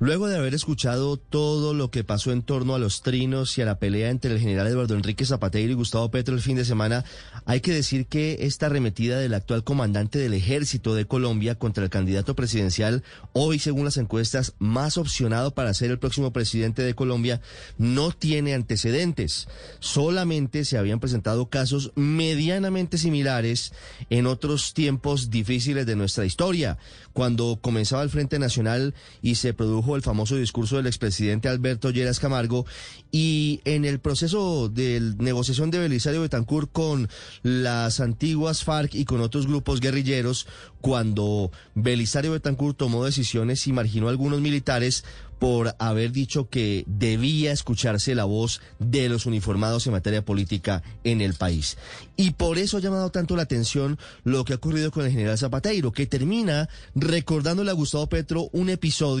Luego de haber escuchado todo lo que pasó en torno a los trinos y a la pelea entre el general Eduardo Enrique Zapateiro y Gustavo Petro el fin de semana, hay que decir que esta arremetida del actual comandante del ejército de Colombia contra el candidato presidencial, hoy según las encuestas más opcionado para ser el próximo presidente de Colombia, no tiene antecedentes. Solamente se habían presentado casos medianamente similares en otros tiempos difíciles de nuestra historia, cuando comenzaba el Frente Nacional y se produjo el famoso discurso del expresidente Alberto Lleras Camargo y en el proceso de negociación de Belisario Betancourt con las antiguas FARC y con otros grupos guerrilleros, cuando Belisario Betancourt tomó decisiones y marginó a algunos militares por haber dicho que debía escucharse la voz de los uniformados en materia política en el país. Y por eso ha llamado tanto la atención lo que ha ocurrido con el general Zapateiro, que termina recordándole a Gustavo Petro un episodio.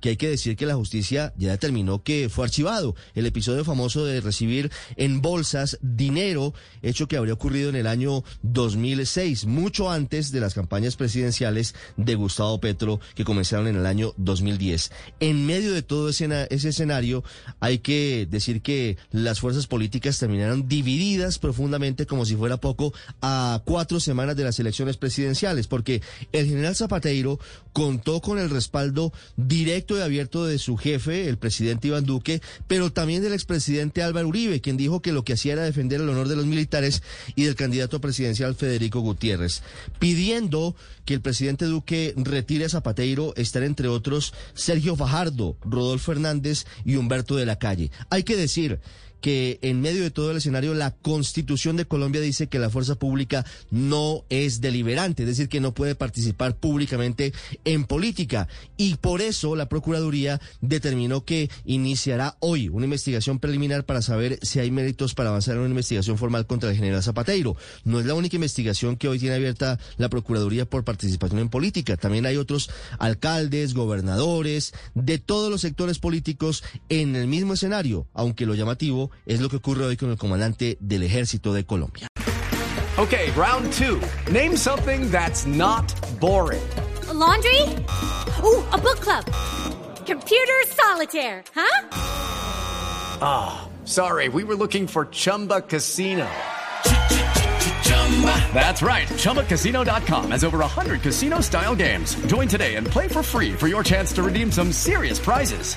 Que hay que decir que la justicia ya determinó que fue archivado. El episodio famoso de recibir en bolsas dinero, hecho que habría ocurrido en el año 2006, mucho antes de las campañas presidenciales de Gustavo Petro que comenzaron en el año 2010. En medio de todo ese, ese escenario, hay que decir que las fuerzas políticas terminaron divididas profundamente, como si fuera poco, a cuatro semanas de las elecciones presidenciales, porque el general Zapateiro contó con el respaldo directo y abierto de su jefe, el presidente Iván Duque, pero también del expresidente Álvaro Uribe, quien dijo que lo que hacía era defender el honor de los militares y del candidato presidencial Federico Gutiérrez, pidiendo que el presidente Duque retire a Zapateiro, estar entre otros Sergio Fajardo, Rodolfo Hernández y Humberto de la Calle. Hay que decir que en medio de todo el escenario la constitución de Colombia dice que la fuerza pública no es deliberante, es decir, que no puede participar públicamente en política. Y por eso la Procuraduría determinó que iniciará hoy una investigación preliminar para saber si hay méritos para avanzar en una investigación formal contra el general Zapateiro. No es la única investigación que hoy tiene abierta la Procuraduría por participación en política. También hay otros alcaldes, gobernadores, de todos los sectores políticos en el mismo escenario, aunque lo llamativo es lo que ocurre hoy con el comandante del ejército de Colombia. Okay, round two. Name something that's not boring. A laundry? Ooh, a book club. Computer solitaire, huh? Ah, oh, sorry, we were looking for Chumba Casino. That's right. ChumbaCasino.com has over 100 casino style games. Join today and play for free for your chance to redeem some serious prizes.